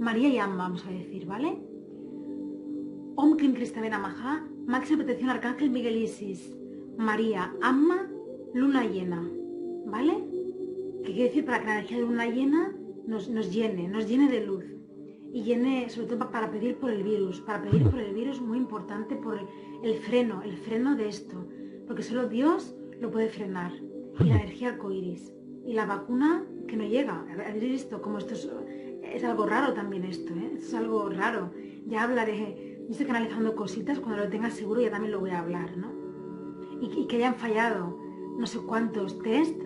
María y Amma, vamos a decir, ¿vale? Om Krim Cristaben Amaha, máxima protección Arcángel Miguel Isis, María, Amma, luna llena, ¿vale? ¿Qué quiere decir para que la energía de luna llena nos, nos llene, nos llene de luz? Y llene, sobre todo pa- para pedir por el virus, para pedir por el virus muy importante, por el, freno, el freno de esto, porque solo Dios lo puede frenar. Y la energía arcoíris. Y la vacuna que no llega. Habéis visto cómo esto es, es algo raro también esto, ¿eh? Es algo raro. Ya hablaré, yo estoy canalizando cositas, cuando lo tenga seguro ya también lo voy a hablar, ¿no? Y, y que hayan fallado no sé cuántos test,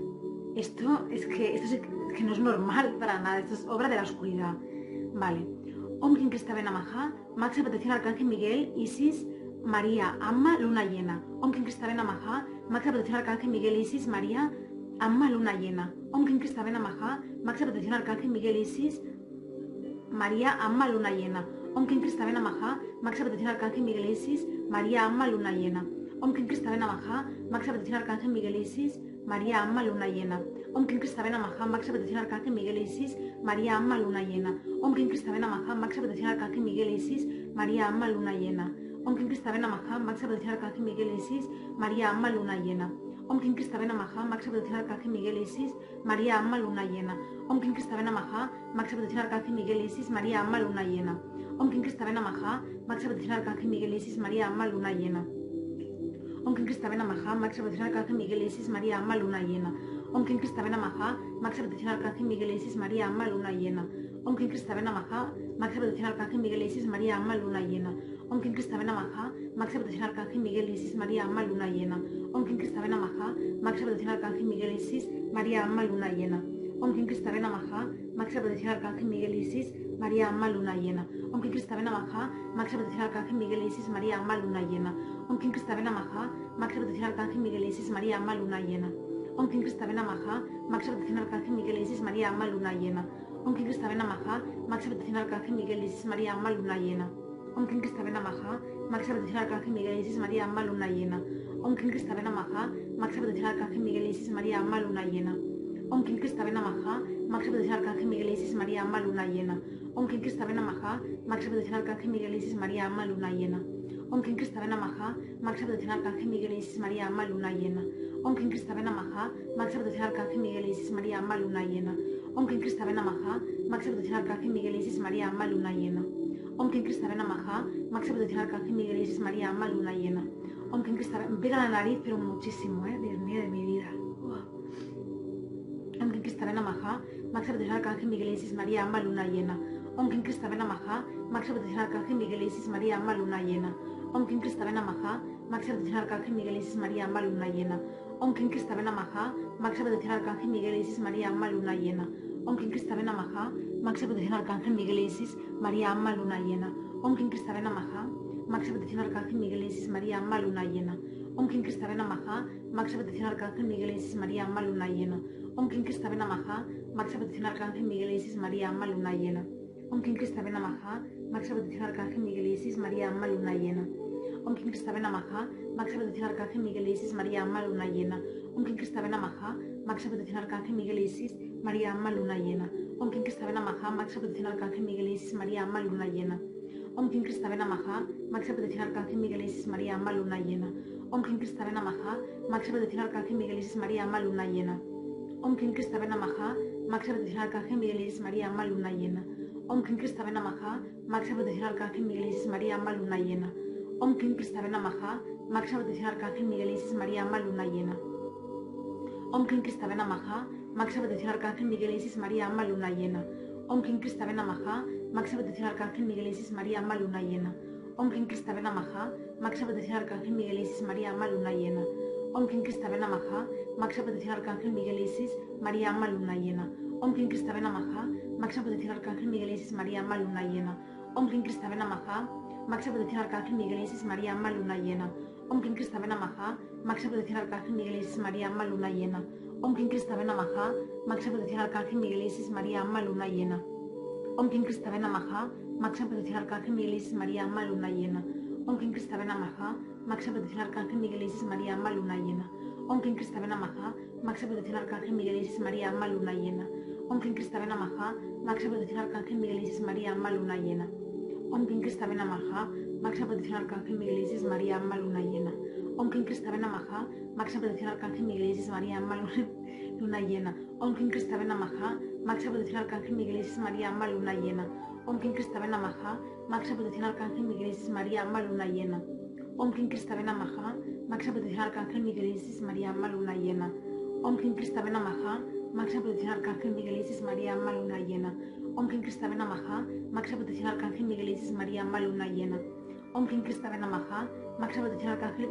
esto es que, esto es que no es normal para nada, esto es obra de la oscuridad. Vale. Om Kim Krista Benamaha, máxima protección Arcángel Miguel, Isis, María, Amma, Luna llena. Om Kim Krista Benamaha, máxima protección Arcángel Miguel, Isis, María, Amma, Luna llena. Om Kim Krista Benamaha, máxima protección Arcángel Miguel, Isis, María, Amma, Luna llena. Om Kim Krista Benamaha, máxima protección Arcángel Miguel, Isis, María, Amma, Luna llena. Om Kim Krista Benamaha, máxima protección Arcángel Miguel, Isis, María, Amma, Luna llena. Om Kim Krista Benamaha, máxima protección Arcángel Miguel, Isis, María, Amma, Luna llena. Om Kim Krista Benamaha, máxima protección Arcángel Miguel, Isis, María, Amma, Luna llena. Om Kim Krista Benamaha, máxima protección Arcángel Miguel, Isis, María, Amma, Luna llena. Om Kim Krista Benamaha, máxima protección Arcángel Miguel, Isis, María, Amma, Luna llena. Om Kim Krista Benamaha, máxima protección Arcángel Miguel, Isis, María, Amma, Luna llena. Om Kim Krista Benamaha, máxima protección Arcángel Miguel, Isis, María, Amma, Luna llena. Om Kim Krista Benamaha, máxima protección Arcángel Miguel, Isis, María, Amma, Luna llena. Om Kim Krista Benamaha, máxima protección Arcángel Miguel, Isis, María, Amma, Luna llena. Om Kim Krista Benamaha, máxima protección Arcángel Miguel, Isis, María, Amma, Luna llena. Om Kim Krista Benamaha, máxima protección Arcángel Miguel, Isis, María, Amma, Luna llena. Om Kim Krista Benamaha, máxima protección Arcángel Miguel, Isis, María, Amma, Luna llena. Om Kim Krista Benamaha, máxima protección Arcángel Miguel, Isis, María, Amma, Luna llena. Om Kim Krista Benamaha, máxima protección Arcángel Miguel, Isis, María, Amma, Luna llena. Om Kim Krista Benamaha, máxima protección Arcángel Miguel, Isis, María, Amma, Luna llena. Om Kim Krista Benamaha, máxima protección Arcángel Miguel, Isis, María, Amma, Luna llena. Om Kim máxima protección Arcángel Miguel, Isis, María, Amma, Luna llena. Om Kim Krista Benamaha, máxima protección Arcángel Miguel, Isis, María, Amma, Luna llena. Om Kim Krista Benamaha, máxima protección Arcángel Miguel, Isis, María, Amma, Luna llena. Om Kim Krista Benamaha, máxima protección Arcángel Miguel, Isis, María, Amma, Luna llena. Om Kim Krista Benamaha, máxima protección Arcángel Miguel, Isis, María, Amma, Luna llena. Om Kim Krista Benamaha, máxima protección Arcángel Miguel, Isis, María, Amma, Luna llena. Om Kim Krista Benamaha, máxima protección Arcángel Miguel, Isis, María, Amma, Luna llena. Om Kim Krista Benamaha, máxima protección Arcángel Miguel, Isis, María, Amma, Luna llena. Om Kim Krista Benamaha, máxima protección Arcángel Miguel, Isis, María, Amma, Luna llena. Om Kim Krista me pega la nariz, pero muchísimo, ¿eh? Dios mío, de mi vida. Om Kim Krista Benamaha, máxima protección Arcángel Miguel, Isis, María, Amma, Luna llena. Om Kim Krista Benamaha, máxima protección Arcángel Miguel, Isis, María, Amma, Luna llena. Om Kim Krista Benamaha, máxima protección Arcángel Miguel, Isis, María, Amma, Luna llena. Om Kim Krista Benamaha, máxima protección Arcángel Miguel, Isis, María, Amma, Luna llena. Om Kim Krista Benamaha, máxima protección Arcángel Miguel, Isis, María, Amma, Luna llena. Om Kim Krista Benamaha, máxima protección Arcángel Miguel, Isis, María, Amma, Luna llena. Om Kim Krista Benamaha, máxima protección Arcángel Miguel, Isis, María, Amma, Luna llena. Om Kim Krista Benamaha, máxima protección Arcángel Miguel, Isis, María, Amma, Luna llena. Om Kim Krista Benamaha, máxima protección Arcángel Miguel, Isis, María, Amma, Luna llena. Om Kim Krista Benamaha, máxima protección Arcángel Miguel, Isis, María, Amma, Luna llena. Om Kim Benamaha, máxima protección Arcángel Miguel, Isis, María, Amma, Luna llena. Om Kim Krista Benamaha, máxima protección Arcángel Miguel, Isis, María, Amma, Luna llena. Om Kim Krista Benamaha, máxima protección Arcángel Miguel, Isis, María, Amma, Luna llena. Om Kim Krista Benamaha, máxima protección Arcángel Miguel, Isis, María, Amma, Luna llena. Om Kim Krista Benamaha, máxima protección Arcángel Miguel, Isis, María, Amma, Luna llena. Om Kim Krista Benamaha, máxima protección Arcángel Miguel, Isis, María, Amma, Luna llena. Om Kim Krista Benamaha, máxima protección Arcángel Miguel, Isis, María, Amma, Luna llena. Om Kim Benamaha, máxima protección Arcángel Miguel, Isis, María, Amma, Luna llena. Om Kim Krista Benamaha, máxima protección Arcángel Miguel, Isis, María, Amma, Luna llena. Om Kim Krista Benamaha, máxima protección Arcángel Miguel, Isis, María, Amma, Luna llena. Om Kim Krista Benamaha, máxima protección Arcángel Miguel, Isis, María, Amma, Luna llena. Om Kim Krista Benamaha, máxima protección Arcángel Miguel, Isis, María, Amma, Luna llena. Om Kim Krista Benamaha, máxima protección Arcángel Miguel, Isis, María, Amma, Luna llena. Om Kim Krista Benamaha, máxima protección Arcángel Miguel, Isis, María, llena. Om Kim Krista Benamaha, máxima protección Arcángel Miguel, Isis, María, Amma, Luna llena. Om Kim Krista Benamaha, máxima protección Arcángel Miguel, Isis, María, Amma, Luna llena. Om Kim Krista Benamaha, máxima protección Arcángel Miguel, Isis, María, Amma, Luna llena. Om Kim Krista Benamaha, máxima protección Arcángel Miguel, Isis, María, Amma, Luna llena. Om Kim Krista Namaha, máxima protección Arcángel Miguel Isis María, alma luna llena. Om Kim Krista Namaha, máxima protección Arcángel Miguel Isis María, alma luna llena. Om Kim Krista Namaha, máxima protección Arcángel Miguel Isis María, alma luna llena. Om Kim Krista Namaha, máxima protección Arcángel Miguel Isis María, alma luna llena. Om Kim Krista Namaha, máxima protección Arcángel Miguel Isis María, alma luna llena. Om Kim Krista Namaha, máxima protección Arcángel Miguel Isis María, alma luna llena. Om Kim Krista Namaha, máxima protección Arcángel Miguel Isis María, alma luna llena. Om Kim Krista Namaha, máxima protección Arcángel Miguel Isis María, alma luna llena. Om Kim Krista Namaha, máxima protección Arcángel.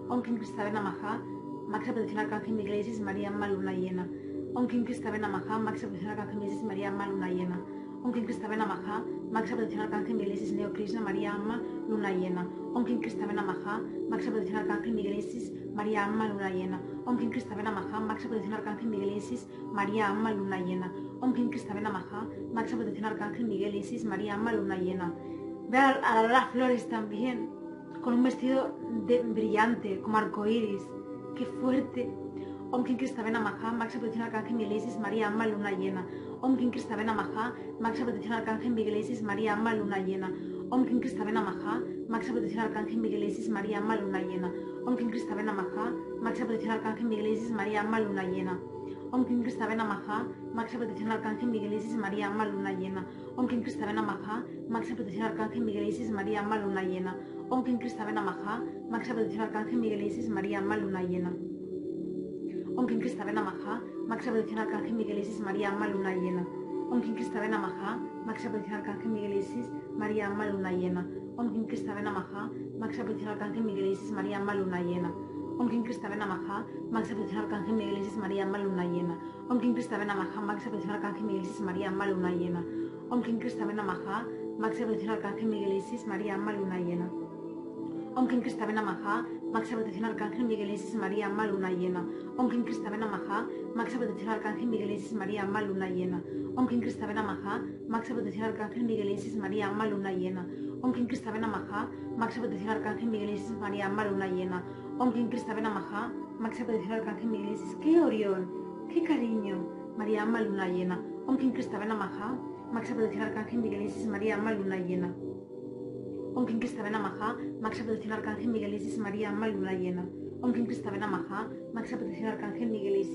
Om Kim Krista Namaha, máxima protección Arcángel Miguel Isis María, alma luna llena. Om Kim Krista Namaha, máxima protección Arcángel Miguel Isis María, alma luna llena. Om Kim Krista Namaha, máxima protección Arcángel Miguel Isis Neo Krishna María, alma luna llena. Om Kim Krista Namaha, máxima protección Arcángel Miguel Isis María, alma luna llena. Om Kim Krista Namaha, máxima protección Arcángel Miguel Isis María, alma luna llena. Om Kim Krista Namaha, máxima protección Arcángel Miguel Isis María, alma luna llena. Ve a, las flores también, con un vestido de, brillante, como arcoíris. ¡Qué fuerte! Om Kim Krista Namaha, máxima protección Arcángel Miguel María, alma luna llena. Om Kim Krista Namaha, máxima protección Arcángel Miguel María, alma luna llena. Om Kim Krista Namaha, máxima protección Arcángel Miguel María, alma luna llena. Om Kim Krista Namaha, máxima protección Arcángel Miguel María, alma luna llena. Om Kim Krista Namaha, máxima protección Arcángel Miguel Isis María, alma luna llena. Om Kim Krista Namaha, máxima protección Arcángel Miguel Isis María, alma luna llena. Om Kim Krista Namaha, máxima protección Arcángel Miguel Isis María, alma luna llena. Om Kim Krista Namaha, máxima protección Arcángel Miguel Isis María, alma luna llena. Om Kim Krista Namaha, máxima protección Arcángel Miguel Isis María, alma luna llena. Om Kim Krista Namaha, máxima protección Arcángel Miguel Isis María, alma luna llena. Om Kim Krista Namaha, máxima protección Arcángel Miguel Isis María, alma luna llena. Om Kim Krista Namaha, máxima protección Arcángel Miguel Isis María, alma luna llena. Om Kim Krista Namaha, máxima protección Arcángel Miguel Isis María, alma luna llena. Om Kim Krista Namaha, máxima protección Arcángel Miguel Isis María, alma luna llena. Om Kim Krista Namaha, máxima protección Arcángel Miguel Isis María, alma luna llena. Om Kim Krista Namaha, máxima protección Arcángel Miguel Isis María, alma luna llena. Om Kim Krista Namaha, máxima protección Arcángel Miguel Isis María, alma luna llena. Kim Krista Namaha, máxima protección Arcángel Miguel. ¡Qué Orión! ¡Qué cariño! María, alma luna llena. Kim Krista Namaha, máxima protección Arcángel Miguel María, alma luna llena. Kim Krista Namaha, máxima protección Arcángel Miguel María, alma luna llena. Kim Krista Namaha, máxima protección Arcángel Miguel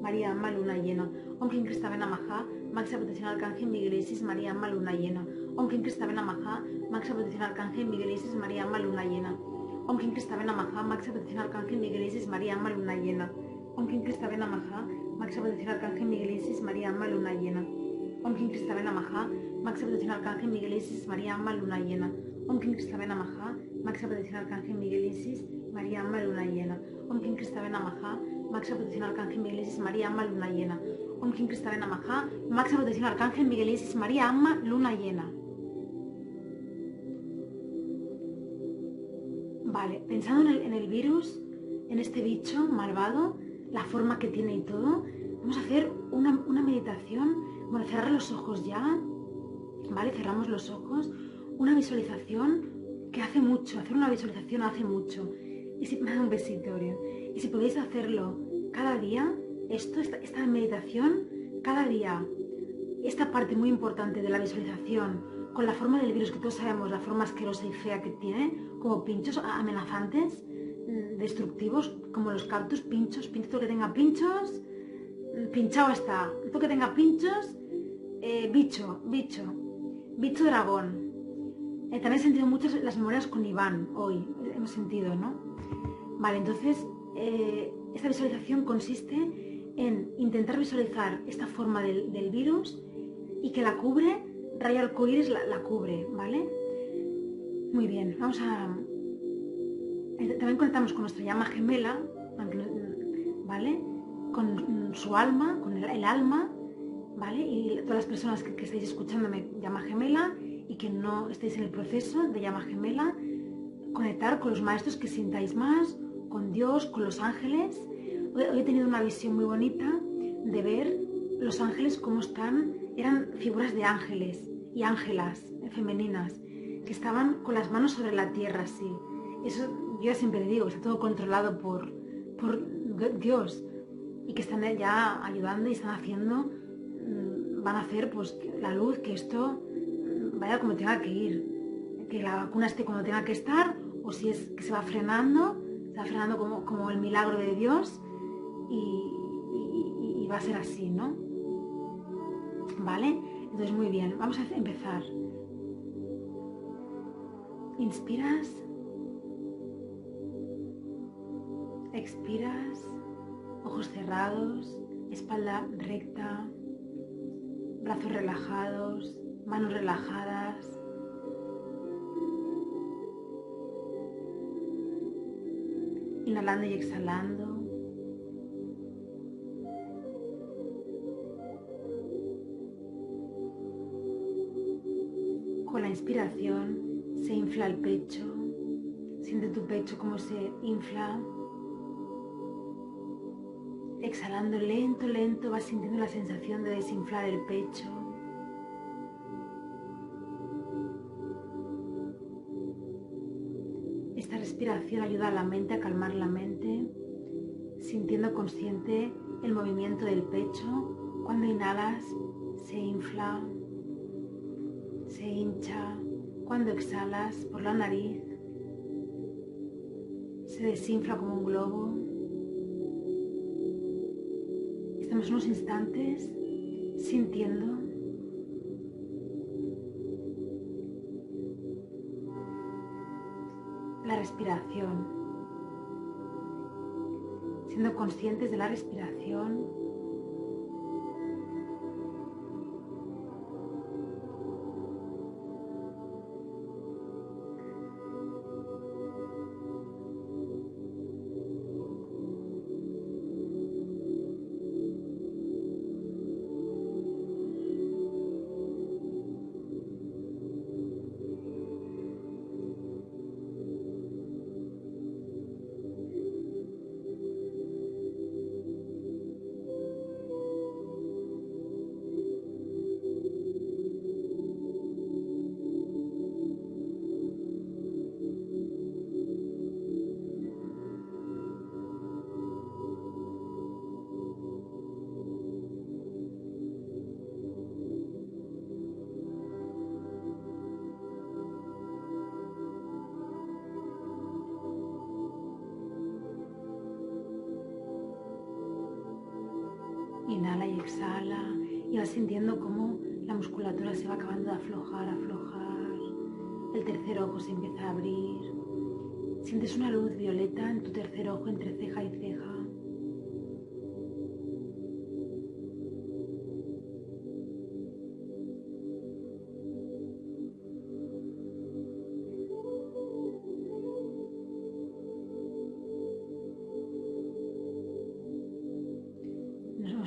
María, alma luna llena. Om Kim Krista Namaha, máxima protección Arcángel Miguel María, alma luna llena. Om Kim Krista Namaha, máxima protección Arcángel Miguel María, alma luna llena. Om Kim Krista Namaha, máxima protección Arcángel Miguel Isis María, alma luna llena. Om Kim Krista Namaha, máxima protección Arcángel Miguel Isis María, alma luna llena. Om Kim Krista Namaha, máxima protección Arcángel Miguel Isis María, alma luna llena. Om Kim Krista Namaha, máxima protección Arcángel Miguel Isis María, alma luna llena. Om Kim Krista Namaha, máxima protección Arcángel Miguel Isis María, alma luna llena. Om Kim Krista Namaha, máxima protección Arcángel Miguel Isis María, alma luna llena. Vale, pensando en el, virus, en este bicho malvado, la forma que tiene y todo, vamos a hacer una, una meditación. Bueno, cerrar los ojos ya, ¿vale? Cerramos los ojos. Una visualización que hace mucho, hacer una visualización hace mucho. Y si me da un besito, Y si podéis hacerlo cada día, esto, esta, esta meditación, cada día, esta parte muy importante de la visualización, con la forma del virus que todos sabemos, la forma asquerosa y fea que tiene, como pinchos amenazantes, mm, destructivos, como los cactus, pinchos, pinchos, que tenga pinchos, mm, pinchado está, todo que tenga pinchos, eh, bicho, bicho, bicho dragón. Eh, también he sentido muchas las memorias con Iván hoy, hemos sentido, ¿no? Vale, entonces, eh, esta visualización consiste en intentar visualizar esta forma del virus y que la cubre raya arcoíris la, la cubre, ¿vale? Muy bien, vamos a... Eh, también conectamos con nuestra llama gemela, ¿vale? Con su alma, con el, alma, ¿vale? Y todas las personas que, que estáis escuchándome llama gemela y que no estéis en el proceso de llama gemela, conectar con los maestros que sintáis más, con Dios, con los ángeles. Hoy he tenido una visión muy bonita de ver los ángeles cómo están, eran figuras de ángeles y ángelas femeninas que estaban con las manos sobre la tierra así. Eso yo siempre digo, está todo controlado por, por Dios y que están ya ayudando y están haciendo, mm, van a hacer pues la luz, que esto mm, vaya como tenga que ir, que la vacuna esté como tenga que estar o si es que se va frenando, se va frenando como, como el milagro de Dios y, y va a ser así, ¿no? ¿Vale? Entonces muy bien, vamos a empezar. Inspiras. Expiras. Ojos cerrados. Espalda recta. Brazos relajados. Manos relajadas. Inhalando y exhalando. Con la inspiración se infla el pecho, siente tu pecho como se infla. Exhalando lento, lento vas sintiendo la sensación de desinflar el pecho. Esta respiración ayuda a la mente a calmar la mente, sintiendo consciente el movimiento del pecho. Cuando inhalas, se infla, hincha, cuando exhalas por la nariz, se desinfla como un globo. Estamos unos instantes sintiendo. La respiración, siendo conscientes de la respiración aflojar. El tercer ojo se empieza a abrir. Sientes una luz violeta en tu tercer ojo entre ceja y ceja.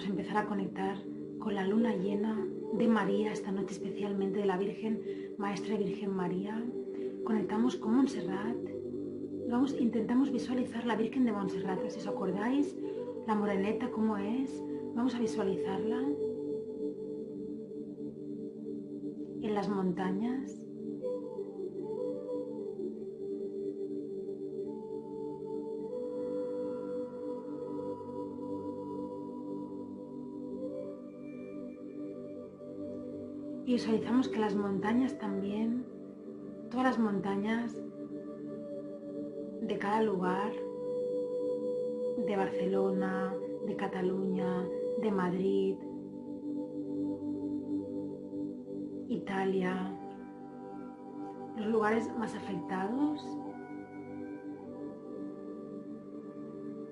empezar a conectar con la luna llena de María, esta noche especialmente de la Virgen, Maestra Virgen María. Conectamos con Montserrat. Vamos, intentamos visualizar la Virgen de Montserrat. Si os acordáis, la moreneta, cómo es. Vamos a visualizarla en las montañas. Visualizamos que las montañas también, todas las montañas de cada lugar, de Barcelona, de Cataluña, de Madrid, Italia, los lugares más afectados,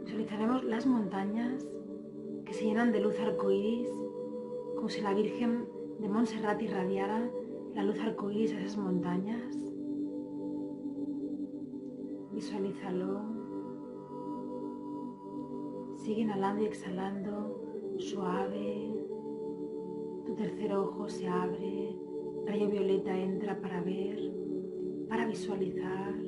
visualizaremos las montañas que se llenan de luz arcoíris, como si la Virgen de Montserrat irradiara la luz arcoíris a esas montañas. Visualízalo. Sigue inhalando y exhalando suave, Tu tercer ojo se abre, rayo violeta entra para ver, para visualizar.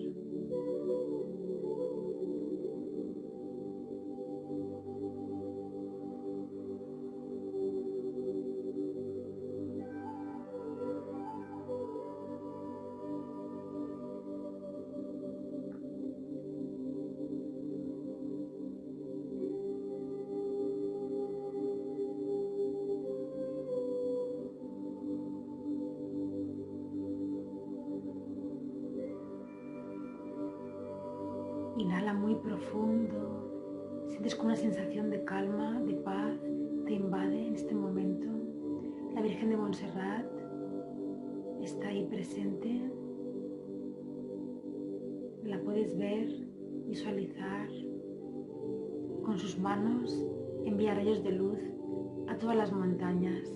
De calma, de paz, te invade en este momento. La Virgen de Montserrat está ahí presente. La puedes ver, visualizar. Con sus manos envía rayos de luz a todas las montañas,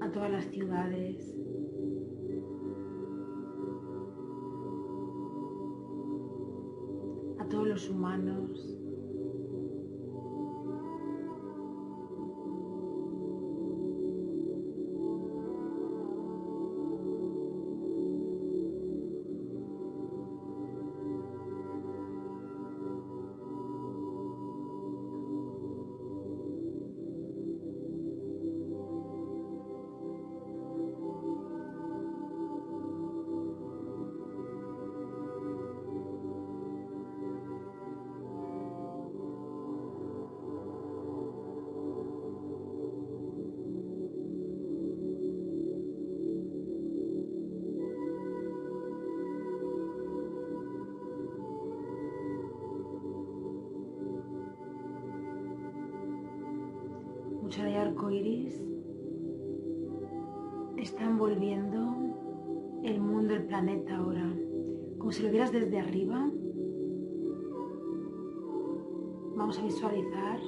a todas las ciudades, humanos. Vamos a visualizar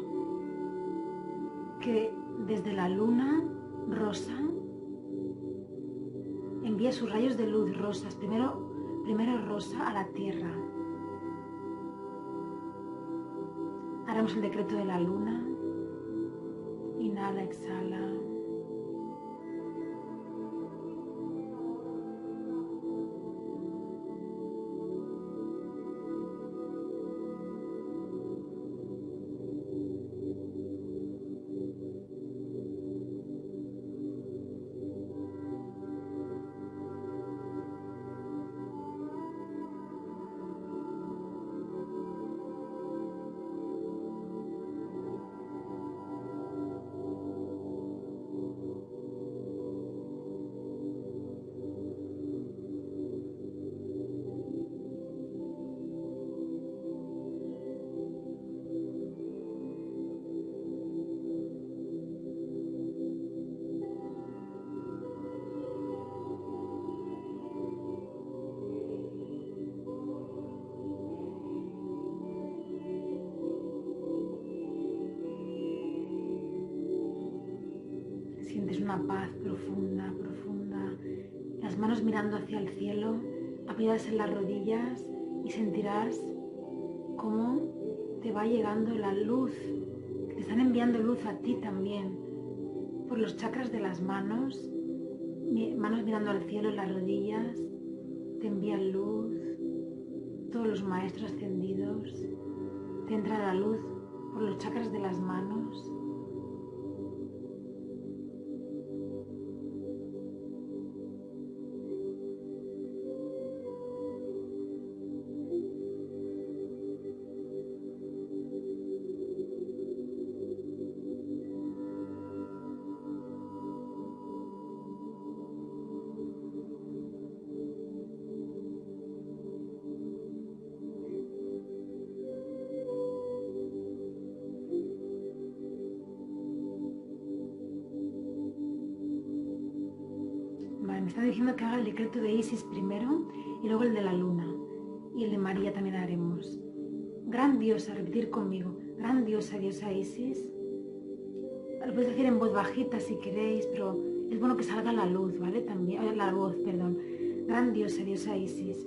que desde la luna rosa envía sus rayos de luz rosas, primero, primero rosa a la tierra. Haremos el decreto de la luna. Inhala, exhala. Una paz profunda, profunda. Las manos mirando hacia el cielo, apoyadas en las rodillas y sentirás cómo te va llegando la luz. Te están enviando luz a ti también. Por los chakras de las manos, manos mirando al cielo las rodillas, te envían luz. Todos los maestros ascendidos, te entra la luz por los chakras de las manos. Decreto de Isis primero y luego el de la luna. Y el de María también haremos. Gran diosa, repetir conmigo. Gran diosa, diosa Isis. Lo podéis decir en voz bajita si queréis, pero es bueno que salga la luz, ¿vale? También, eh, la voz, perdón. Gran diosa, diosa Isis.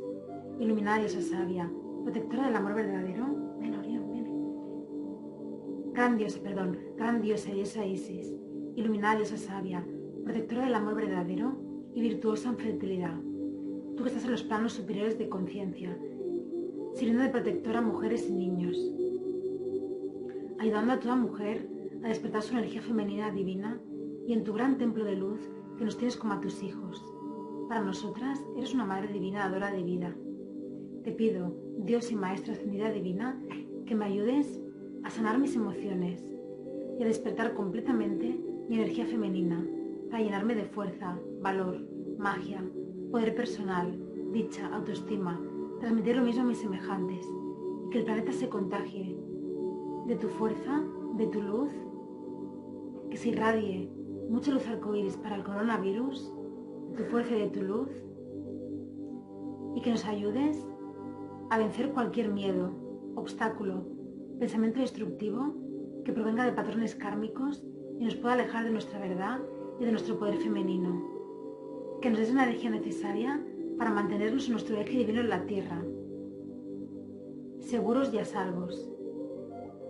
Iluminada diosa sabia. Protectora del amor verdadero. Ven, Orión, ven. Gran diosa, perdón, gran diosa diosa Isis, iluminada diosa sabia, protectora del amor verdadero y virtuosa en fertilidad. Tú que estás en los planos superiores de conciencia, sirviendo de protectora a mujeres y niños, ayudando a toda mujer a despertar su energía femenina divina y en tu gran templo de luz que nos tienes como a tus hijos. Para nosotras eres una Madre Divina dadora de vida. Te pido, Dios y Maestra Ascendida Divina, que me ayudes a sanar mis emociones y a despertar completamente mi energía femenina para llenarme de fuerza, valor, magia, poder personal, dicha, autoestima, transmitir lo mismo a mis semejantes y que el planeta se contagie de tu fuerza, de tu luz, que se irradie mucha luz arcoíris para el coronavirus, de tu fuerza y de tu luz, y que nos ayudes a vencer cualquier miedo, obstáculo, pensamiento destructivo que provenga de patrones kármicos y nos pueda alejar de nuestra verdad y de nuestro poder femenino. Que nos des una energía necesaria para mantenernos en nuestro eje divino en la tierra, seguros y a salvos.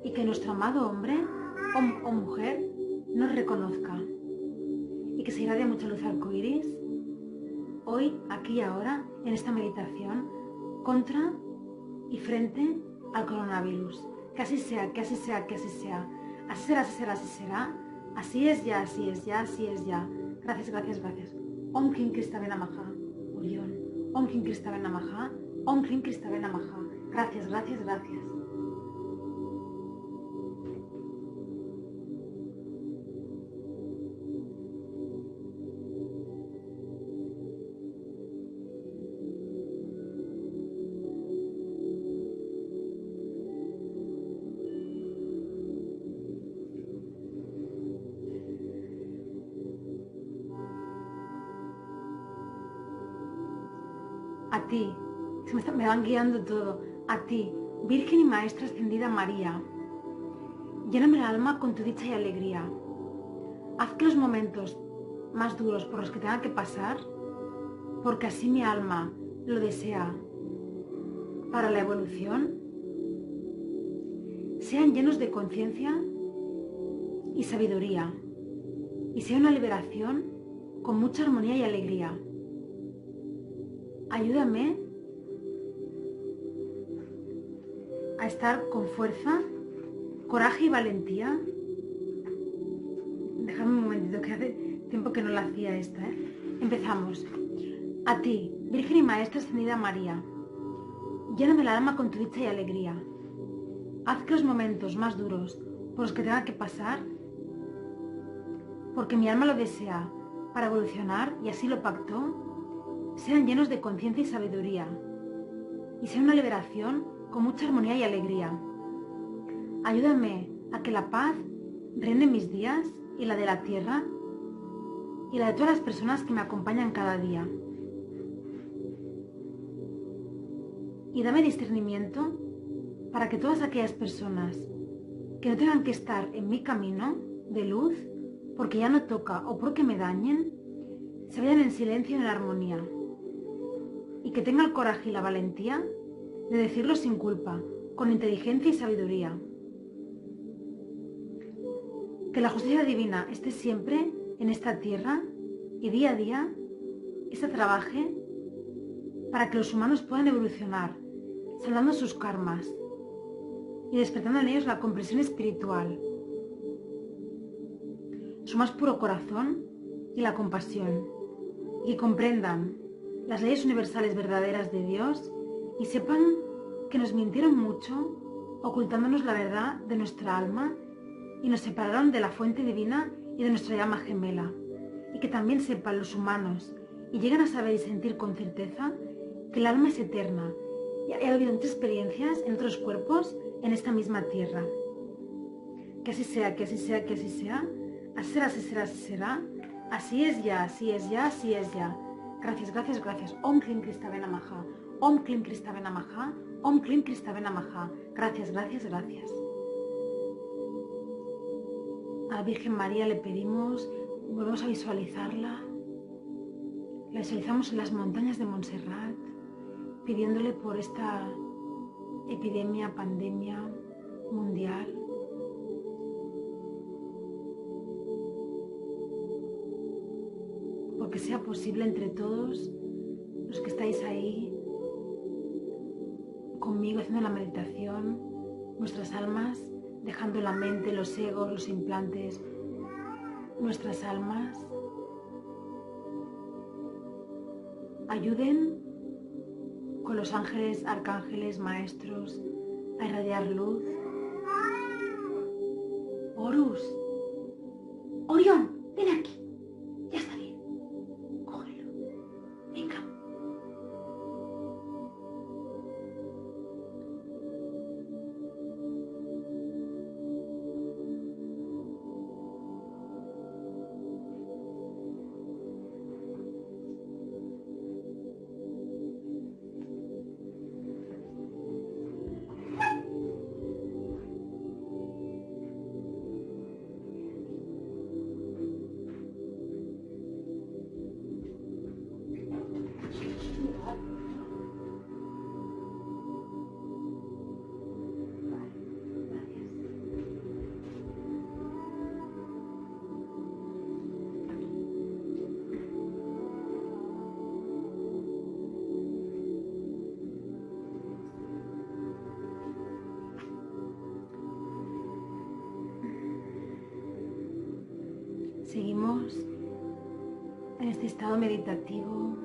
Y que nuestro amado hombre o, o mujer nos reconozca y que se irradie mucha luz arcoíris hoy, aquí y ahora, en esta meditación, contra y frente al coronavirus. Que así sea, que así sea, que así sea. Así será, así será, así será. Así es ya, así es ya, así es ya. Gracias, gracias, gracias. Om Kim Krista Benamaha. Orión. Om Kim Krista Benamaha. Om Krista. Gracias, gracias, gracias. Ti, me, me van guiando todo. A ti, Virgen y Maestra Ascendida María. Lléname el alma con tu dicha y alegría. Haz que los momentos más duros por los que tenga que pasar, porque así mi alma lo desea para la evolución, sean llenos de conciencia y sabiduría, y sea una liberación con mucha armonía y alegría. Ayúdame a estar con fuerza, coraje y valentía. Déjame un momentito, que hace tiempo que no la hacía esta. ¿eh? Empezamos. A ti, Virgen y Maestra Ascendida María, lléname el alma con tu dicha y alegría. Haz que los momentos más duros por los que tenga que pasar, porque mi alma lo desea, para evolucionar, y así lo pactó, sean llenos de conciencia y sabiduría, y sea una liberación con mucha armonía y alegría. Ayúdame a que la paz reine mis días y la de la tierra y la de todas las personas que me acompañan cada día. Y dame discernimiento para que todas aquellas personas que no tengan que estar en mi camino de luz, porque ya no toca o porque me dañen, se vayan en silencio y en armonía. Y que tenga el coraje y la valentía de decirlo sin culpa, con inteligencia y sabiduría. Que la justicia divina esté siempre en esta tierra y día a día esta trabaje para que los humanos puedan evolucionar, saldando sus karmas y despertando en ellos la comprensión espiritual, su más puro corazón y la compasión, y comprendan las leyes universales verdaderas de Dios y sepan que nos mintieron mucho ocultándonos la verdad de nuestra alma y nos separaron de la fuente divina y de nuestra llama gemela. Y que también sepan los humanos y lleguen a saber y sentir con certeza que el alma es eterna y ha habido muchas experiencias en otros cuerpos en esta misma tierra. Que así sea, que así sea, que así sea. Así será, así será, así será. Así es ya, así es ya, así es ya. Gracias, gracias, gracias. Om Klim Krista Benamaha. Om Klim Krista Benamaha. Om. Gracias, gracias, gracias. A la Virgen María le pedimos, volvemos a visualizarla. La visualizamos en las montañas de Montserrat, pidiéndole por esta epidemia, pandemia mundial, porque sea posible entre todos los que estáis ahí conmigo haciendo la meditación, nuestras almas, dejando la mente, los egos, los implantes, nuestras almas, ayuden con los ángeles, arcángeles, maestros a irradiar luz. Horus, meditativo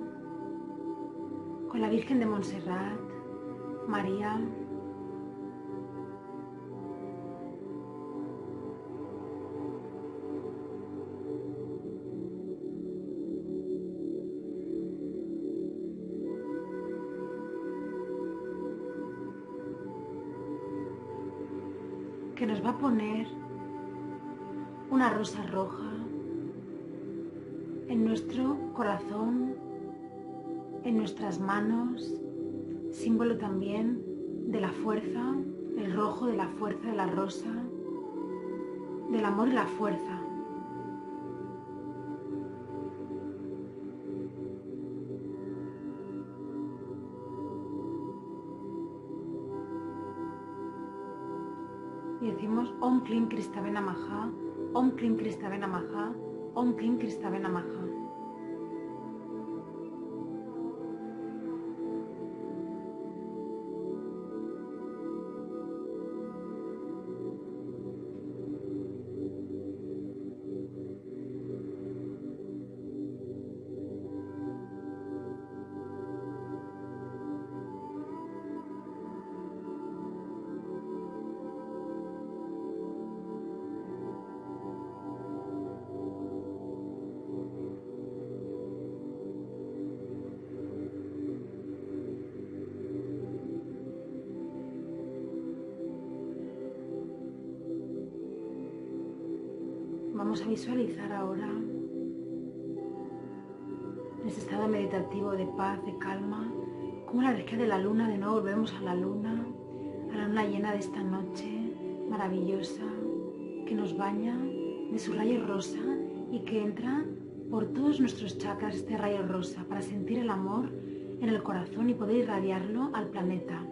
con la Virgen de Montserrat, María. que nos va a poner una rosa roja nuestro corazón, en nuestras manos, símbolo también de la fuerza, el rojo de la fuerza de la rosa, del amor y la fuerza. Y decimos Om Klim Kristavena Maha, Om Klim Kristavena Maha, Om Klim Kristavena Maha. Energía de la luna, de nuevo volvemos a la luna, a la luna llena de esta noche maravillosa que nos baña de su rayo rosa y que entra por todos nuestros chakras este rayo rosa para sentir el amor en el corazón y poder irradiarlo al planeta.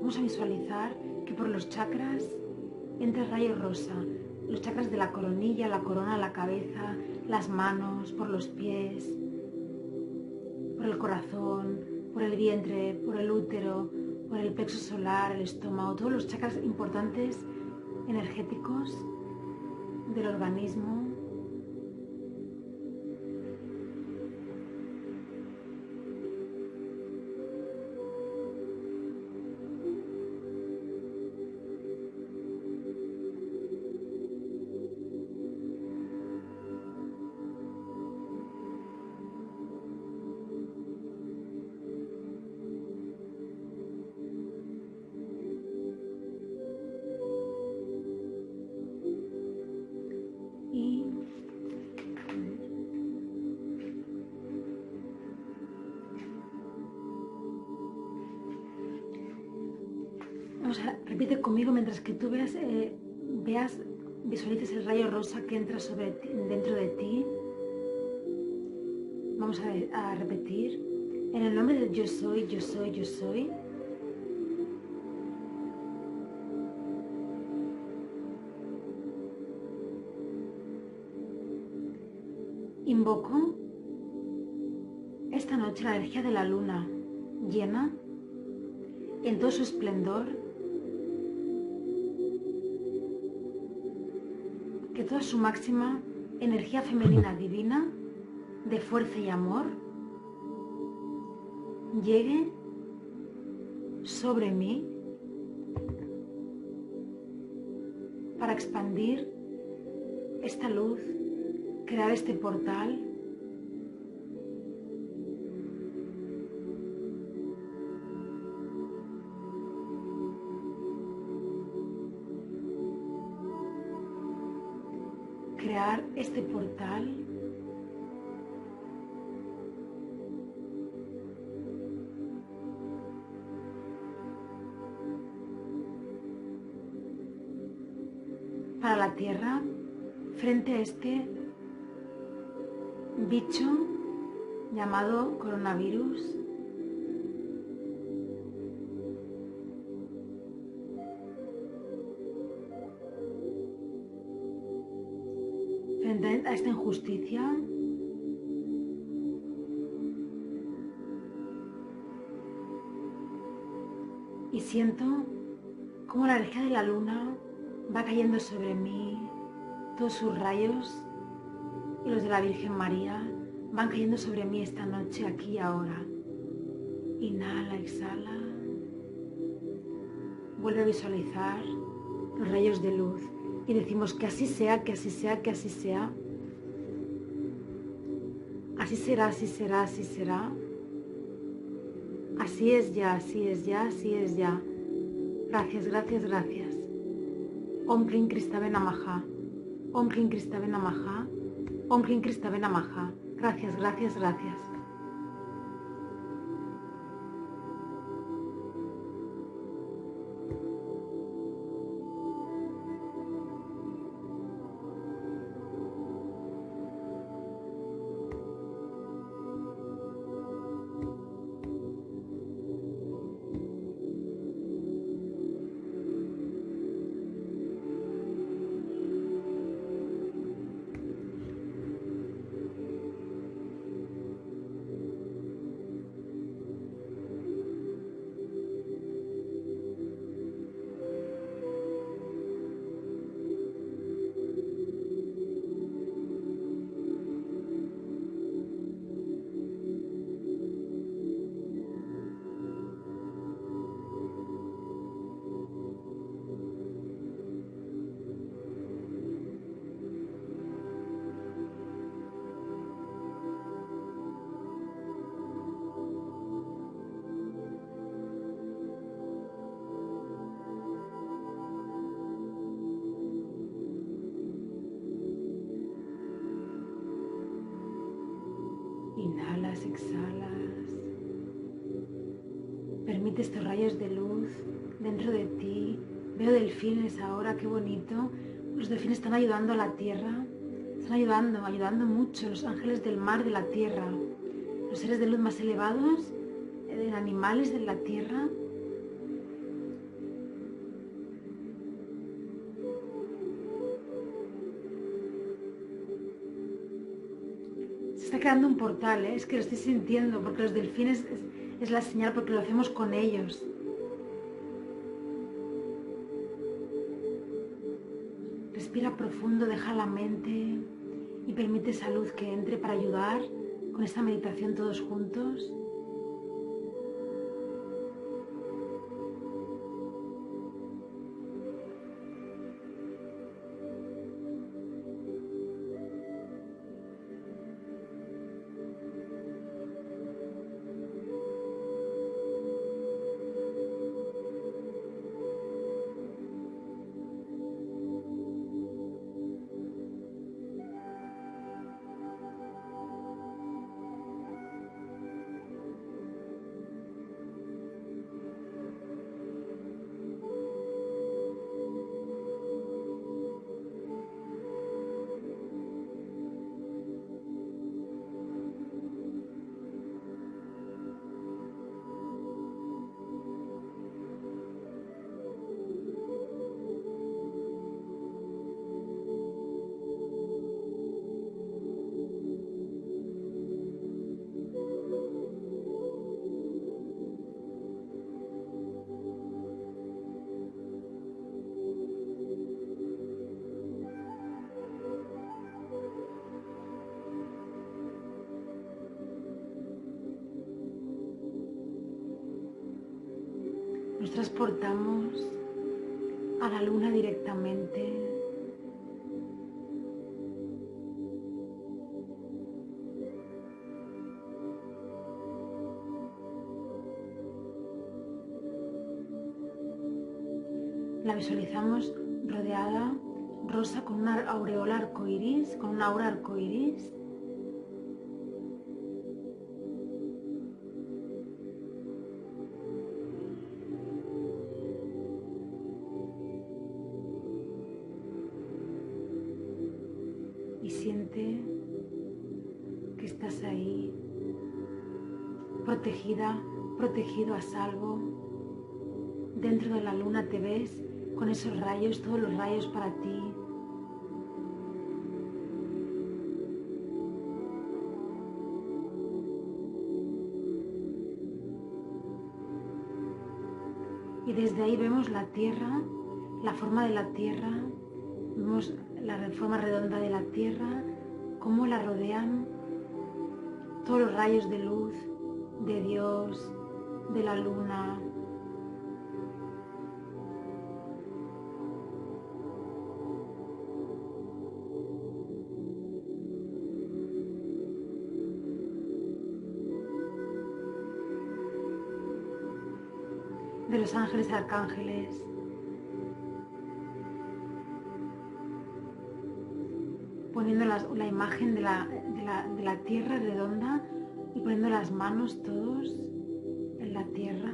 Vamos a visualizar que por los chakras entra el rayo rosa, los chakras de la coronilla, la corona, la cabeza, las manos, por los pies, por el corazón, por el vientre, por el útero, por el plexo solar, el estómago, todos los chakras importantes energéticos del organismo. Repite conmigo mientras que tú veas, eh, veas, visualices el rayo rosa que entra sobre ti- dentro de ti. Vamos a, a repetir. En el nombre de yo soy, yo soy, yo soy. Invoco esta noche la energía de la luna llena en todo su esplendor, que toda su máxima energía femenina divina de fuerza y amor llegue sobre mí para expandir esta luz, crear este portal este portal para la Tierra frente a este bicho llamado coronavirus. Y siento como la energía de la luna va cayendo sobre mí, todos sus rayos y los de la Virgen María van cayendo sobre mí esta noche, aquí y ahora. Inhala, exhala. Vuelve a visualizar los rayos de luz y decimos que así sea, que así sea, que así sea. Así será, así será, así será. Así es ya, así es ya, así es ya. Gracias, gracias, gracias. Om Klim Kristabe Namaha. Om Klim Kristabe Namaha. Om Klim Kristabe Namaha. Gracias, gracias, gracias. Delfines ahora, qué bonito. Los delfines están ayudando a la tierra. Están ayudando, ayudando mucho. Los ángeles del mar, de la tierra. Los seres de luz más elevados, de animales de la tierra. está creando un portal, ¿eh? es que lo estoy sintiendo, porque los delfines es, es la señal, porque lo hacemos con ellos. Respira profundo, deja la mente y permite esa luz que entre para ayudar con esta meditación todos juntos. Visualizamos rodeada rosa con una aureola arcoiris, con un aura arcoiris. Y siente que estás ahí, protegida, protegido a salvo. Dentro de la luna te ves con esos rayos, todos los rayos para ti. Y desde ahí vemos la tierra, la forma de la tierra, vemos la forma redonda de la tierra, cómo la rodean todos los rayos de luz de Dios, de la luna, los ángeles arcángeles. Poniendo la, imagen de la, de la tierra redonda y poniendo las manos todos en la tierra.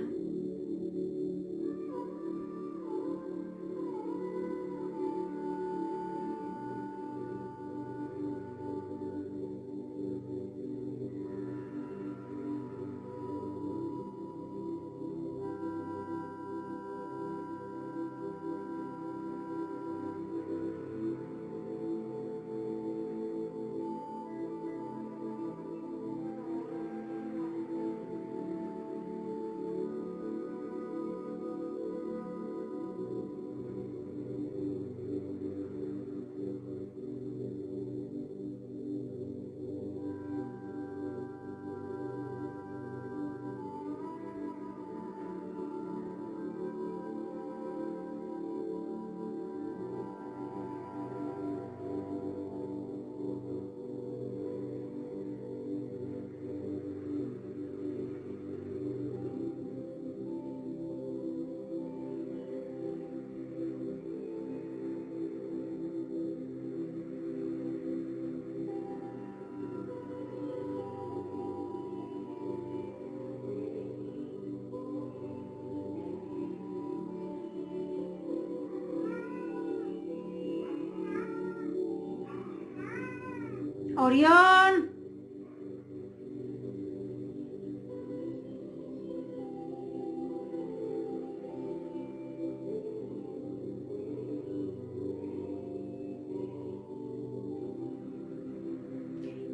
Orión.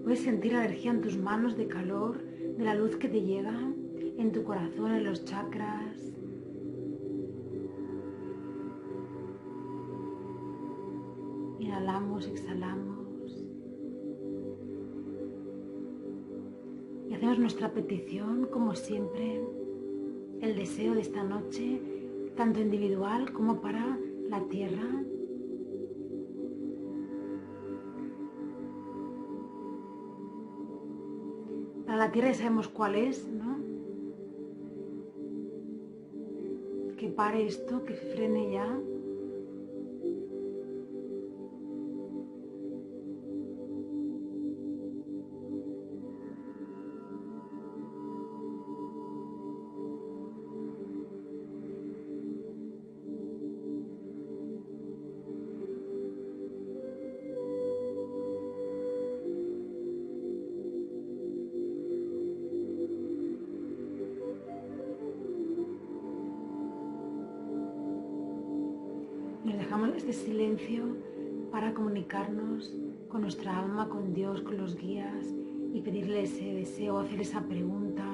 Puedes sentir la energía en tus manos de calor, de la luz que te llega, en tu corazón, en los chakras. Nuestra petición, como siempre, el deseo de esta noche, tanto individual como para la tierra. Para la tierra ya sabemos cuál es, ¿no? Que pare esto, que frene ya. Este silencio para comunicarnos con nuestra alma, con Dios, con los guías y pedirle ese deseo, hacer esa pregunta.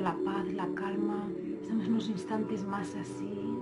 La paz, la calma. Estamos unos instantes más así.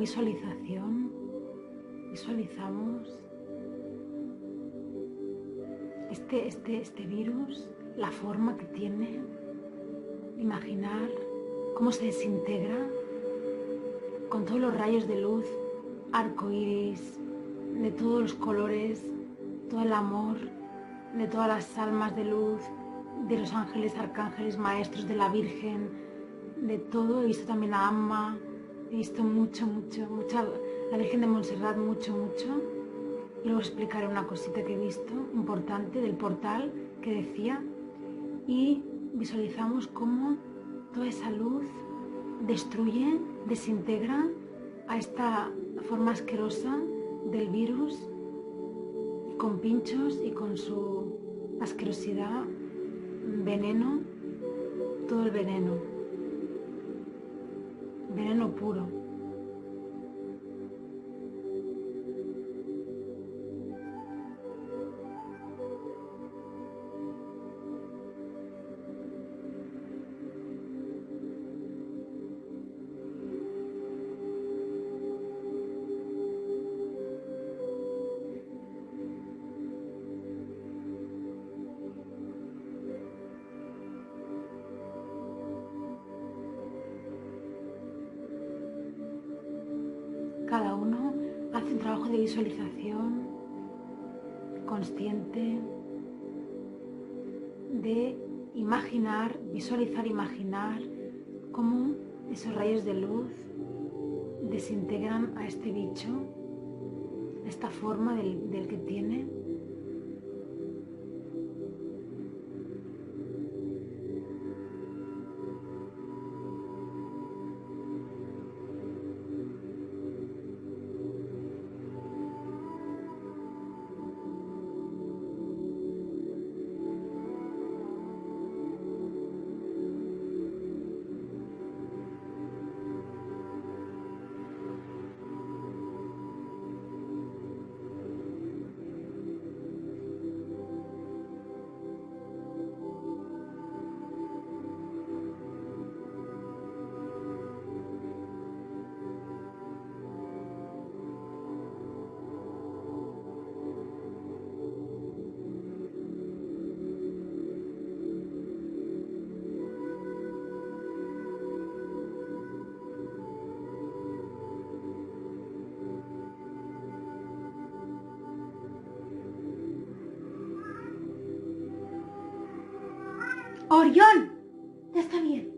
Visualización. Visualizamos este, este, este virus, la forma que tiene. Imaginar cómo se desintegra con todos los rayos de luz, arco iris, de todos los colores, todo el amor, de todas las almas de luz, de los ángeles, arcángeles, maestros, de la Virgen, de todo. He visto también a Amma, He visto mucho, mucho, mucho, la Virgen de Montserrat, mucho, mucho. Y luego explicaré una cosita que he visto importante del portal que decía. Y visualizamos cómo toda esa luz destruye, desintegra a esta forma asquerosa del virus con pinchos y con su asquerosidad, veneno, todo el veneno veneno puro. Visualización consciente de imaginar, visualizar, imaginar cómo esos rayos de luz desintegran a este bicho, esta forma del, del que tiene Orión, ya está bien.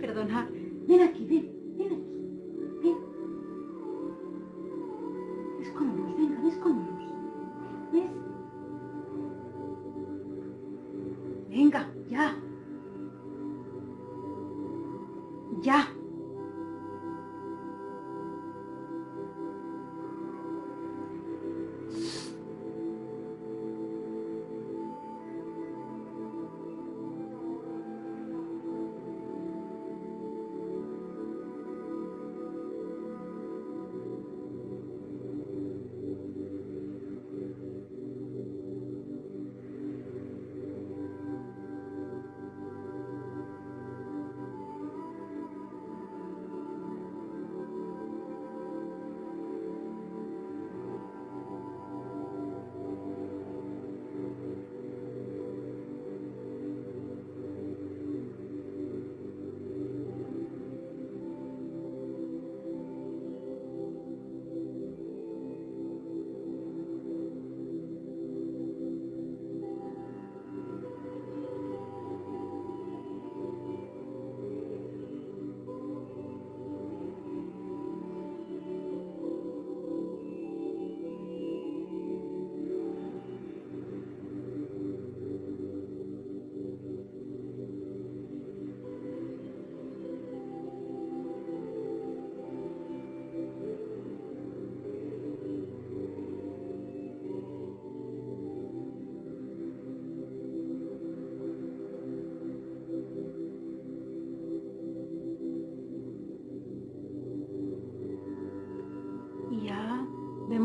Perdona, ven aquí, ven,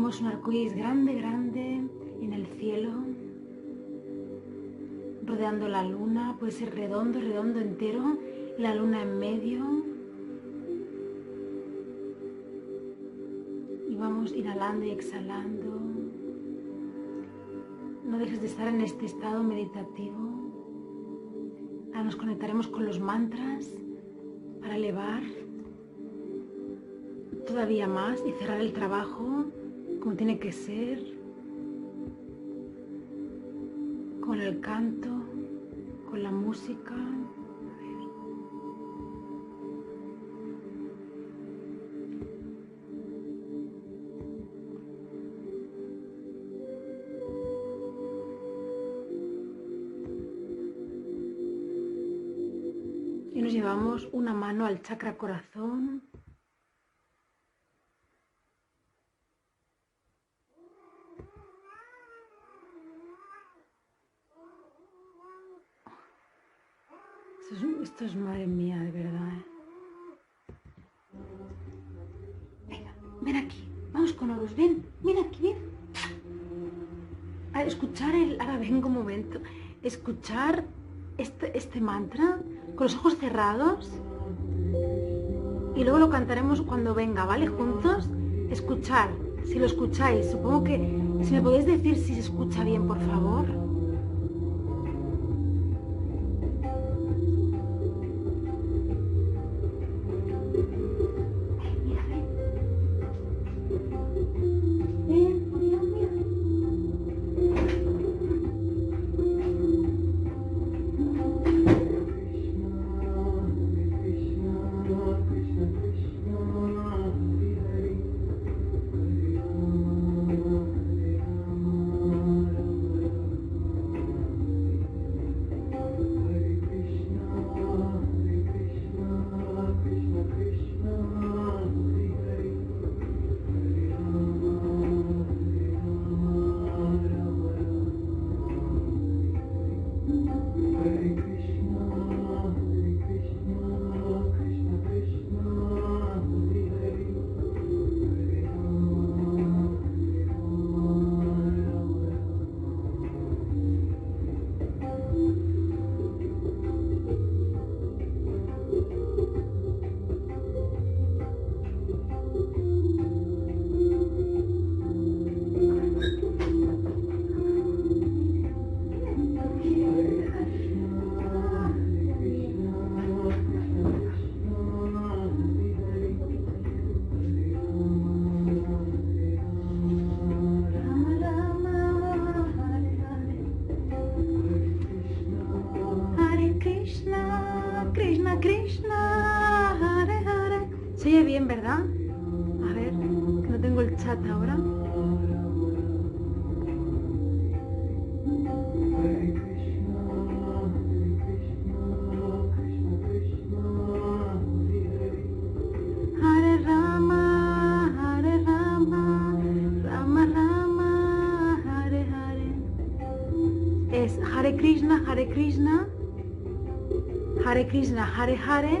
Vemos un arcoíris grande, grande en el cielo, rodeando la luna, puede ser redondo, redondo entero, la luna en medio. Y vamos inhalando y exhalando. No dejes de estar en este estado meditativo. Ahora nos conectaremos con los mantras para elevar todavía más y cerrar el trabajo como tiene que ser, con el canto, con la música. Y nos llevamos una mano al chakra corazón Esto es, madre mía, de verdad. ¿eh? Venga, ven aquí. Vamos con Horus, ven. Ven aquí, ven. A escuchar el... Ahora vengo un momento. Escuchar este, este mantra con los ojos cerrados. Y luego lo cantaremos cuando venga, ¿vale? Juntos. Escuchar. Si lo escucháis, supongo que... Si me podéis decir si se escucha bien, por favor. Krishna, Hare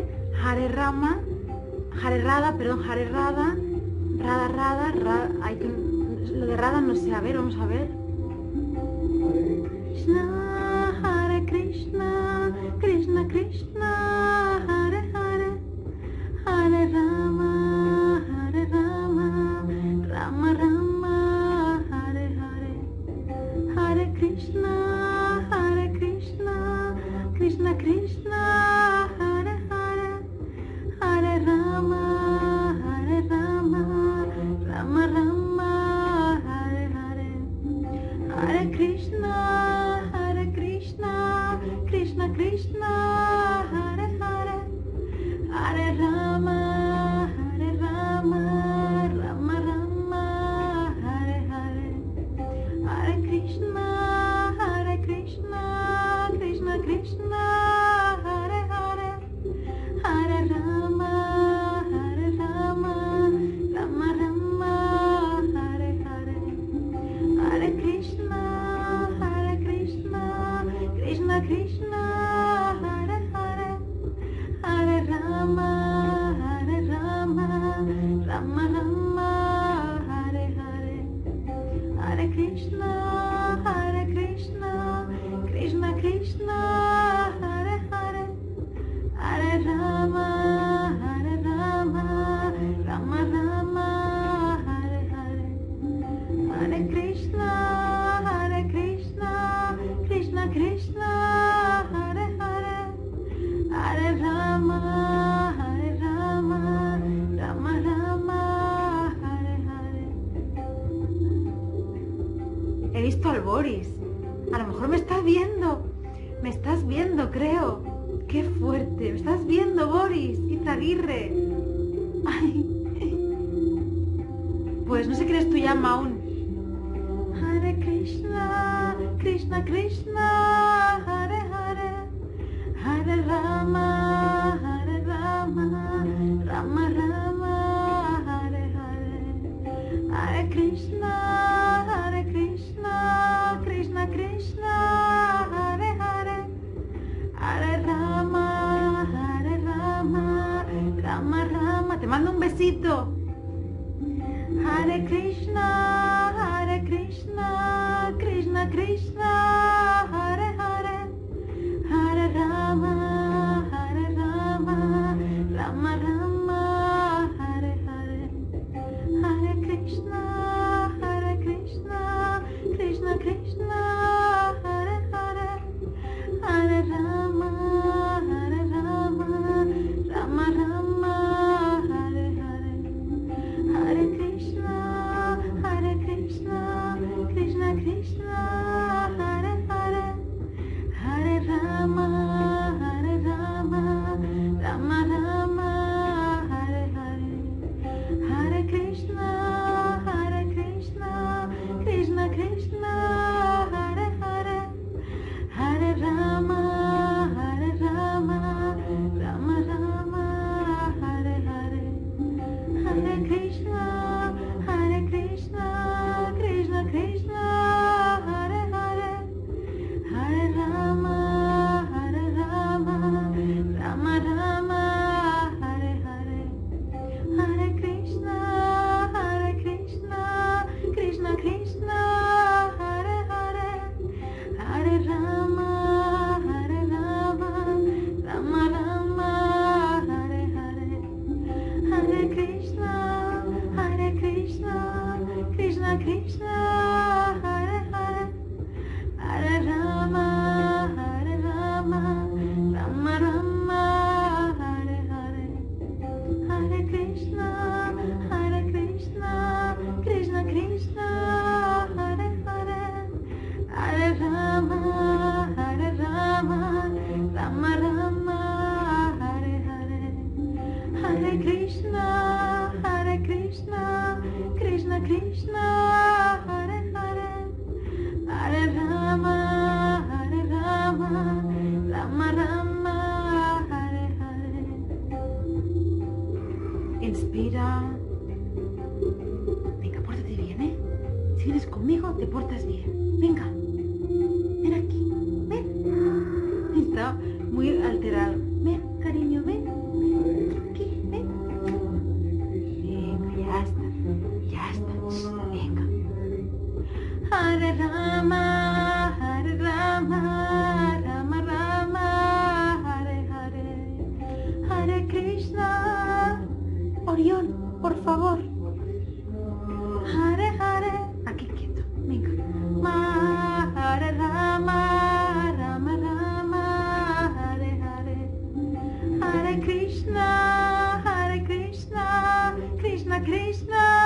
Krishna, Hare Krishna, Krishna Krishna.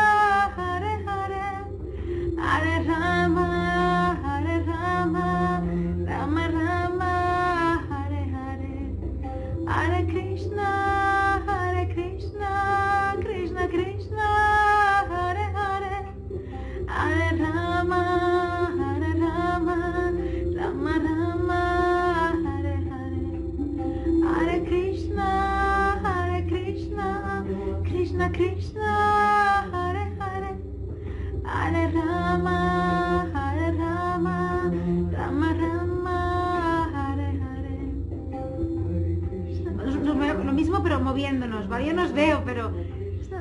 viéndonos. Bueno, yo no os veo, pero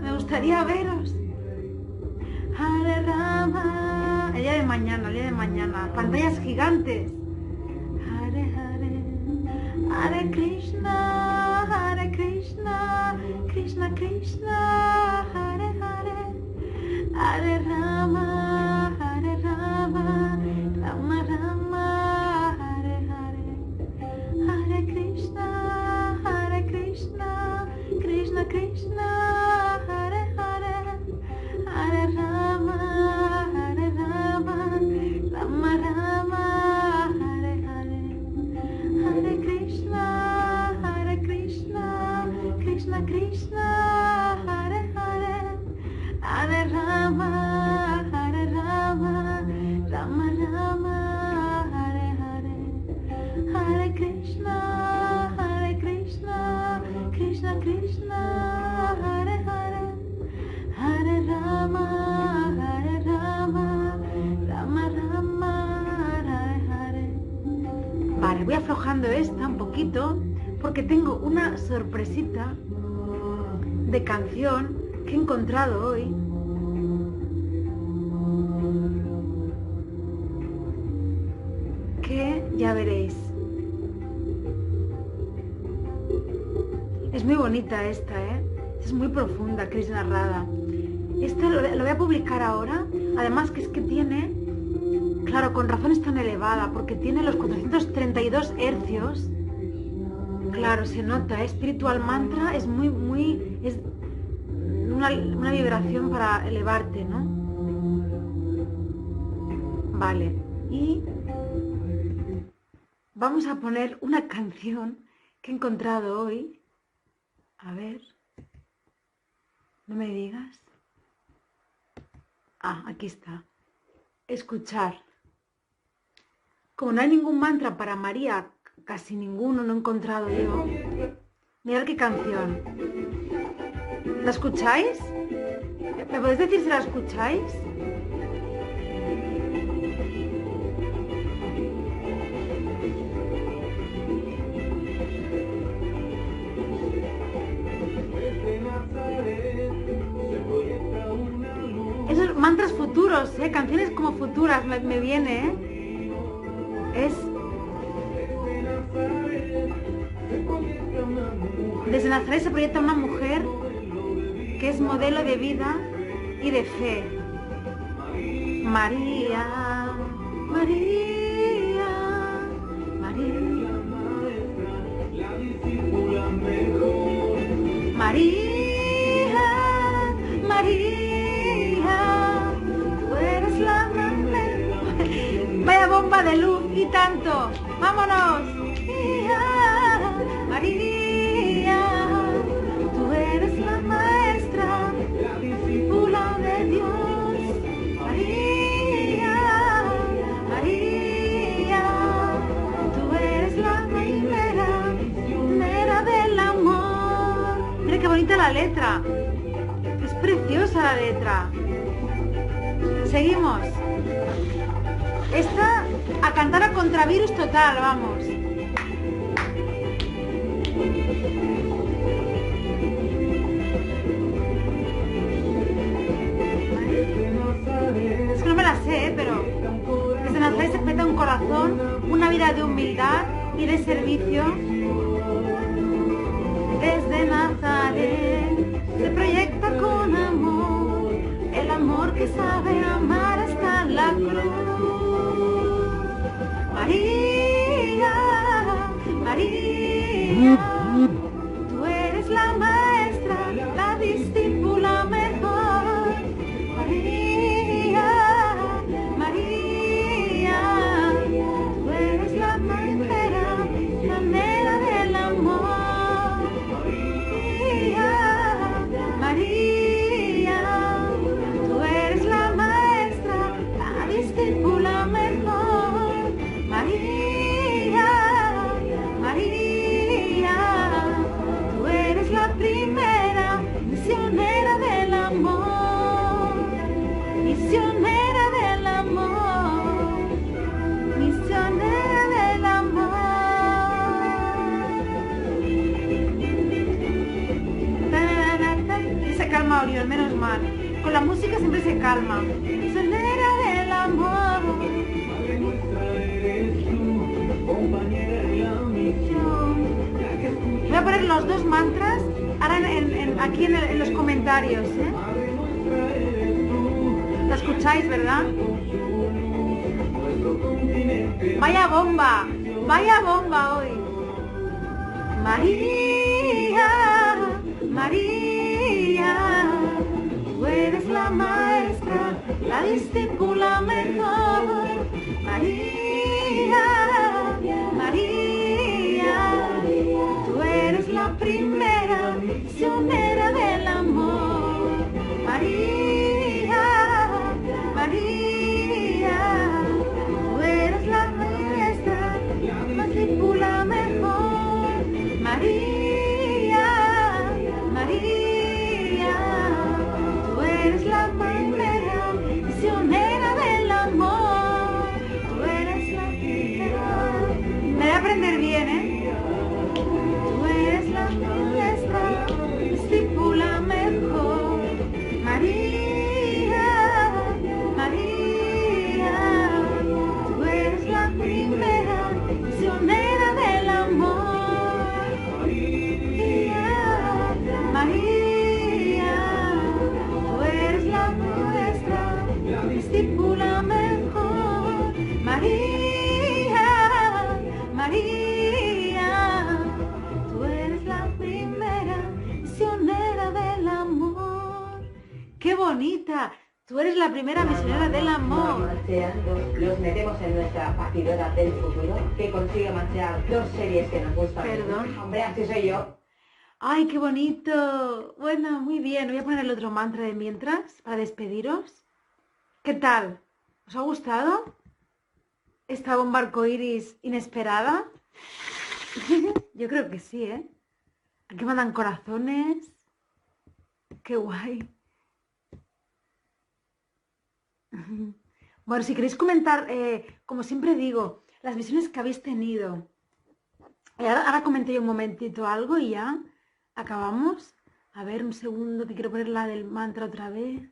me gustaría veros. El día de mañana, el día de mañana. Pantallas gigantes. Hare Krishna. Sorpresita de canción que he encontrado hoy. Que ya veréis. Es muy bonita esta, ¿eh? Es muy profunda, Cris Narrada. Esta lo, lo voy a publicar ahora. Además que es que tiene Claro, con razón es tan elevada, porque tiene los 432 hercios. Claro, se nota, espiritual mantra es muy, muy, es una, una vibración para elevarte, ¿no? Vale, y vamos a poner una canción que he encontrado hoy. A ver, no me digas. Ah, aquí está. Escuchar. Como no hay ningún mantra para María, casi ninguno no he encontrado yo. Mirad qué canción. ¿La escucháis? ¿Me podéis decir si la escucháis? Esos mantras futuros, ¿eh? canciones como futuras me, me viene, ¿eh? es desde Nazaret se proyecta una mujer que es modelo de vida y de fe. María, María, María, María, María, tú eres la. Vaya bomba de luz y tanto. ¡Vámonos! La letra. Es preciosa la letra. Seguimos. Esta a cantar a contravirus total, vamos. Es que no me la sé, pero desde Nazaret se peta un corazón, una vida de humildad y de servicio. Desde Nazaret que sabe amar hasta la cruz. María, María, calma. Del amor. Voy a poner los dos mantras ahora aquí en, los comentarios. ¿eh? ¿La escucháis, verdad? Vaya bomba, vaya bomba hoy. María, María, tú eres la maestra, la discípula mejor. María, qué bonito! Bueno, muy bien. Voy a poner el otro mantra de mientras para despediros. ¿Qué tal? ¿Os ha gustado? ¿Esta bomba iris inesperada? Yo creo que sí, ¿eh? Aquí mandan corazones. Qué guay. Bueno, si queréis comentar, eh, como siempre digo, las visiones que habéis tenido. Eh, ahora, ahora comenté yo un momentito algo y ya acabamos. A ver, un segundo que quiero poner la del mantra otra vez.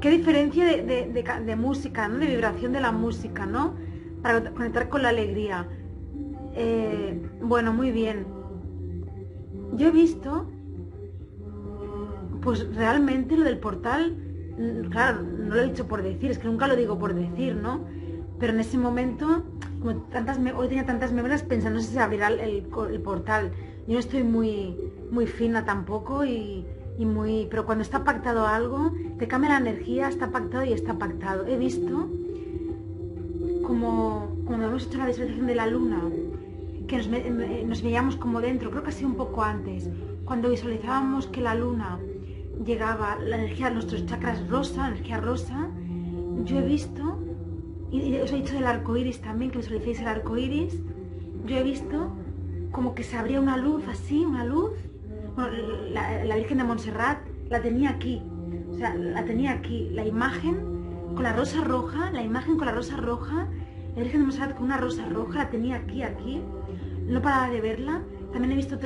Qué diferencia de, música, ¿no? De vibración de la música, ¿no? Para conectar con la alegría. Eh, bueno, muy bien. Yo he visto, pues realmente lo del portal, claro, no lo he dicho por decir, es que nunca lo digo por decir, ¿no? Pero en ese momento, como tantas, hoy tenía tantas memorias pensando si se abrirá el, portal. Yo no estoy muy, muy fina tampoco y, muy... Pero cuando está pactado algo, te cambia la energía, está pactado y está pactado. He visto como cuando hemos hecho la visualización de la luna, que nos, veíamos como dentro, creo que ha sido un poco antes, cuando visualizábamos que la luna llegaba, la energía de nuestros chakras rosa, energía rosa, yo he visto, y os he dicho del arco iris también, que visualicéis el arco iris, yo he visto como que se abría una luz así, una luz, bueno, la, la Virgen de Montserrat la tenía aquí, o sea, la tenía aquí, la imagen con la rosa roja, la imagen con la rosa roja, la Virgen de Montserrat con una rosa roja, la tenía aquí, aquí, no paraba de verla. También he visto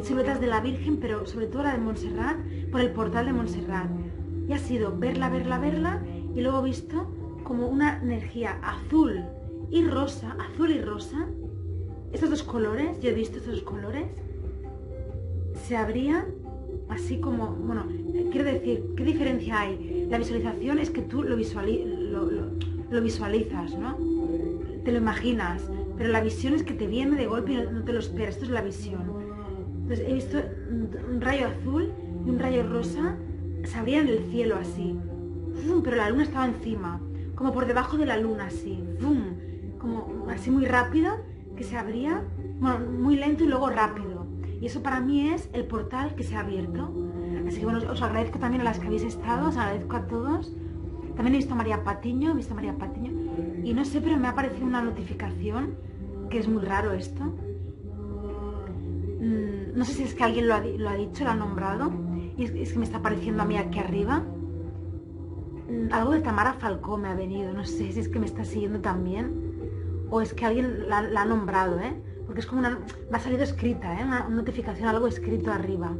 otras siluetas de la Virgen, pero sobre todo la de Montserrat, por el portal de Montserrat. Y ha sido verla, verla, verla, y luego visto como una energía azul y rosa, azul y rosa. Estos dos colores, yo he visto estos dos colores, se abrían así como, bueno, quiero decir, ¿qué diferencia hay? La visualización es que tú lo, lo visualizas, ¿no? Te lo imaginas pero la visión es que te viene de golpe y no te lo esperas, esto es la visión. Entonces he visto un rayo azul y un rayo rosa se abrían el cielo así, pero la luna estaba encima, como por debajo de la luna así, como así muy rápido, que se abría, bueno, muy lento y luego rápido. Y eso para mí es el portal que se ha abierto. Así que bueno, os agradezco también a las que habéis estado, os agradezco a todos. También he visto a María Patiño, he visto a María Patiño. Y no sé, pero me ha aparecido una notificación que es muy raro esto. Mm, no sé si es que alguien lo ha, dicho, lo ha nombrado, y es, que me está apareciendo a mí aquí arriba. Mm, algo de Tamara Falcó me ha venido, no sé si es que me está siguiendo también, o es que alguien la, ha nombrado, ¿eh? Porque es como una... me ha salido escrita, ¿eh? Una, notificación, algo escrito arriba.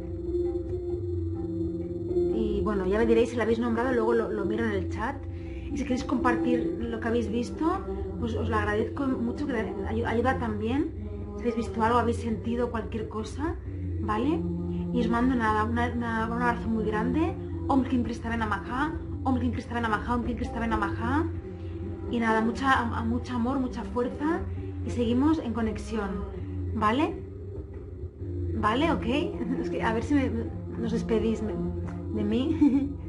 Y bueno, ya me diréis si la habéis nombrado, luego lo, lo miro en el chat. Y si queréis compartir lo que habéis visto, pues os lo agradezco mucho, que ayuda también. Habéis visto algo, habéis sentido cualquier cosa, ¿vale? Y os mando nada, un abrazo muy grande. Om Kim Kristaben Amaha, Om Kim Kristaben Amaha, Om Kim Kristaben Amaha. Y nada, mucha, mucho amor, mucha fuerza y seguimos en conexión, ¿vale? ¿Vale? ¿Ok? a ver si nos despedís de mí.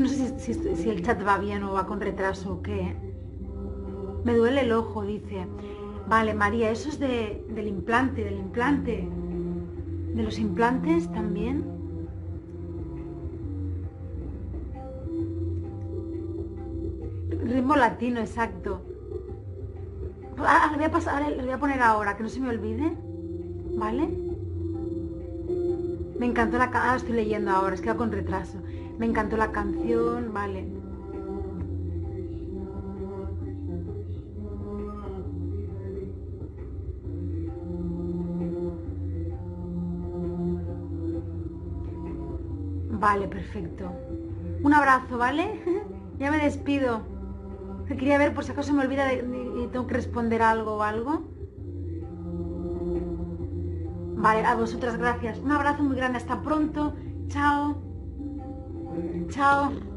no sé si, si, el chat va bien o va con retraso o qué. Me duele el ojo, dice. Vale, María, eso es de, del implante, del implante. De los implantes también. Ritmo latino, exacto. Ah, le voy a pasar, le voy a poner ahora, que no se me olvide. ¿Vale? Me encantó la... Ah, estoy leyendo ahora, es que va con retraso. Me encantó la canción, vale. Vale, perfecto. Un abrazo, ¿vale? ya me despido. Quería ver por si acaso me olvida y tengo que responder algo o algo. Vale, a vosotras gracias. Un abrazo muy grande. Hasta pronto. Chao. Chao.